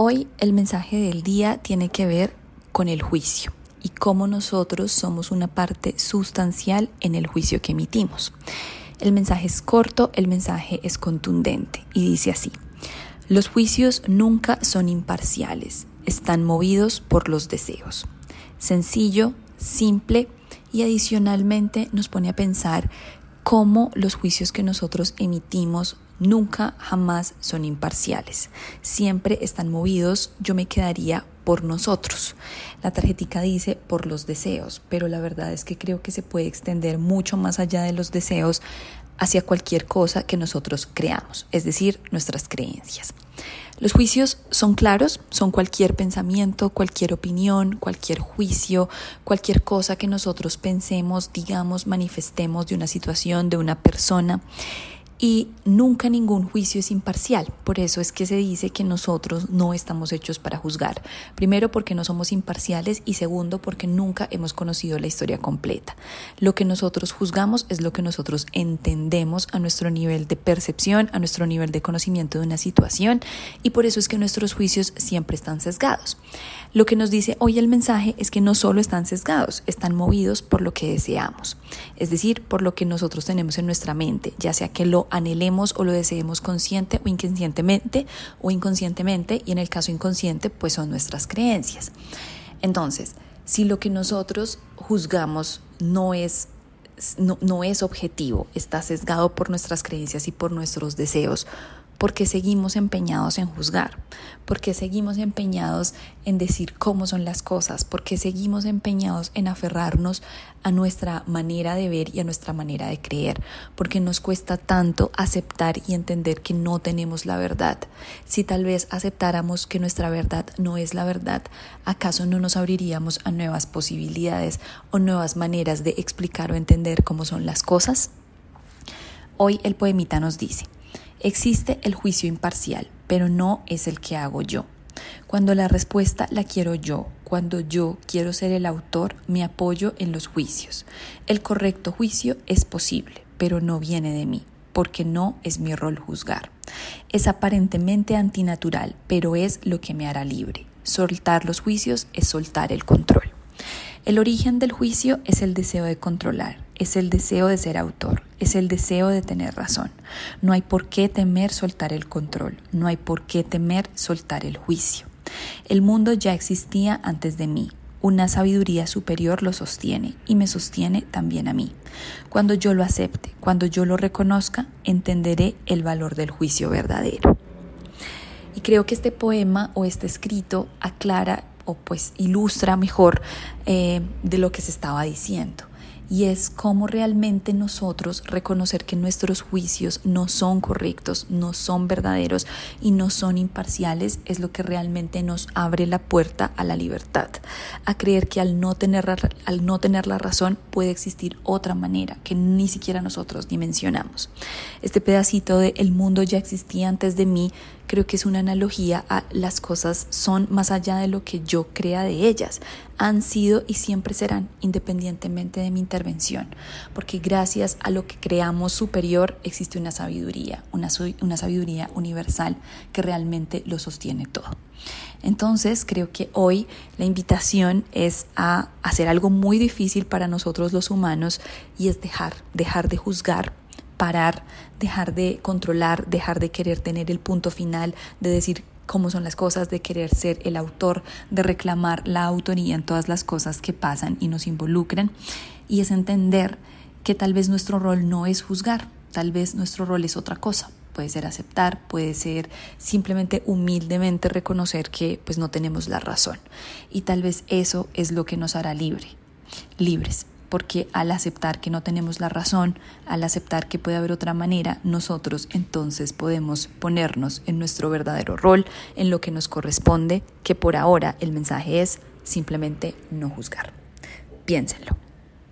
Hoy el mensaje del día tiene que ver con el juicio y cómo nosotros somos una parte sustancial en el juicio que emitimos. El mensaje es corto, el mensaje es contundente y dice así, los juicios nunca son imparciales, están movidos por los deseos. Sencillo, simple y adicionalmente nos pone a pensar cómo los juicios que nosotros emitimos nunca, jamás son imparciales. Siempre están movidos, yo me quedaría por nosotros. La tarjetica dice por los deseos, pero la verdad es que creo que se puede extender mucho más allá de los deseos hacia cualquier cosa que nosotros creamos, es decir, nuestras creencias. Los juicios son claros, son cualquier pensamiento, cualquier opinión, cualquier juicio, cualquier cosa que nosotros pensemos, digamos, manifestemos de una situación, de una persona y nunca ningún juicio es imparcial. Por eso es que se dice que nosotros no estamos hechos para juzgar. Primero porque no somos imparciales y segundo porque nunca hemos conocido la historia completa. Lo que nosotros juzgamos es lo que nosotros entendemos a nuestro nivel de percepción, a nuestro nivel de conocimiento de una situación y por eso es que nuestros juicios siempre están sesgados. Lo que nos dice hoy el mensaje es que no solo están sesgados, están movidos por lo que deseamos, es decir, por lo que nosotros tenemos en nuestra mente, ya sea que lo anhelemos o lo deseemos consciente o inconscientemente o inconscientemente y en el caso inconsciente pues son nuestras creencias. Entonces, si lo que nosotros juzgamos no es no, no es objetivo, está sesgado por nuestras creencias y por nuestros deseos, porque seguimos empeñados en juzgar, porque seguimos empeñados en decir cómo son las cosas, porque seguimos empeñados en aferrarnos a nuestra manera de ver y a nuestra manera de creer, porque nos cuesta tanto aceptar y entender que no tenemos la verdad. Si tal vez aceptáramos que nuestra verdad no es la verdad, ¿acaso no nos abriríamos a nuevas posibilidades o nuevas maneras de explicar o entender cómo son las cosas? Hoy el poemita nos dice, Existe el juicio imparcial, pero no es el que hago yo. Cuando la respuesta la quiero yo, cuando yo quiero ser el autor, me apoyo en los juicios. El correcto juicio es posible, pero no viene de mí, porque no es mi rol juzgar. Es aparentemente antinatural, pero es lo que me hará libre. Soltar los juicios es soltar el control. El origen del juicio es el deseo de controlar, es el deseo de ser autor, es el deseo de tener razón. No hay por qué temer soltar el control, no hay por qué temer soltar el juicio. El mundo ya existía antes de mí, una sabiduría superior lo sostiene y me sostiene también a mí. Cuando yo lo acepte, cuando yo lo reconozca, entenderé el valor del juicio verdadero. Y creo que este poema o este escrito aclara o pues ilustra mejor eh, de lo que se estaba diciendo y es cómo realmente nosotros reconocer que nuestros juicios no son correctos, no son verdaderos y no son imparciales es lo que realmente nos abre la puerta a la libertad, a creer que al no tener, al no tener la razón puede existir otra manera que ni siquiera nosotros dimensionamos. Este pedacito de el mundo ya existía antes de mí creo que es una analogía a las cosas son más allá de lo que yo crea de ellas. Han sido y siempre serán, independientemente de mi intervención, porque gracias a lo que creamos superior existe una sabiduría, una, una sabiduría universal que realmente lo sostiene todo. Entonces creo que hoy la invitación es a hacer algo muy difícil para nosotros los humanos y es dejar, dejar de juzgar parar, dejar de controlar, dejar de querer tener el punto final, de decir cómo son las cosas, de querer ser el autor, de reclamar la autoría en todas las cosas que pasan y nos involucran. Y es entender que tal vez nuestro rol no es juzgar, tal vez nuestro rol es otra cosa. Puede ser aceptar, puede ser simplemente humildemente reconocer que pues no tenemos la razón. Y tal vez eso es lo que nos hará libre, libres porque al aceptar que no tenemos la razón, al aceptar que puede haber otra manera, nosotros entonces podemos ponernos en nuestro verdadero rol, en lo que nos corresponde, que por ahora el mensaje es simplemente no juzgar. Piénsenlo.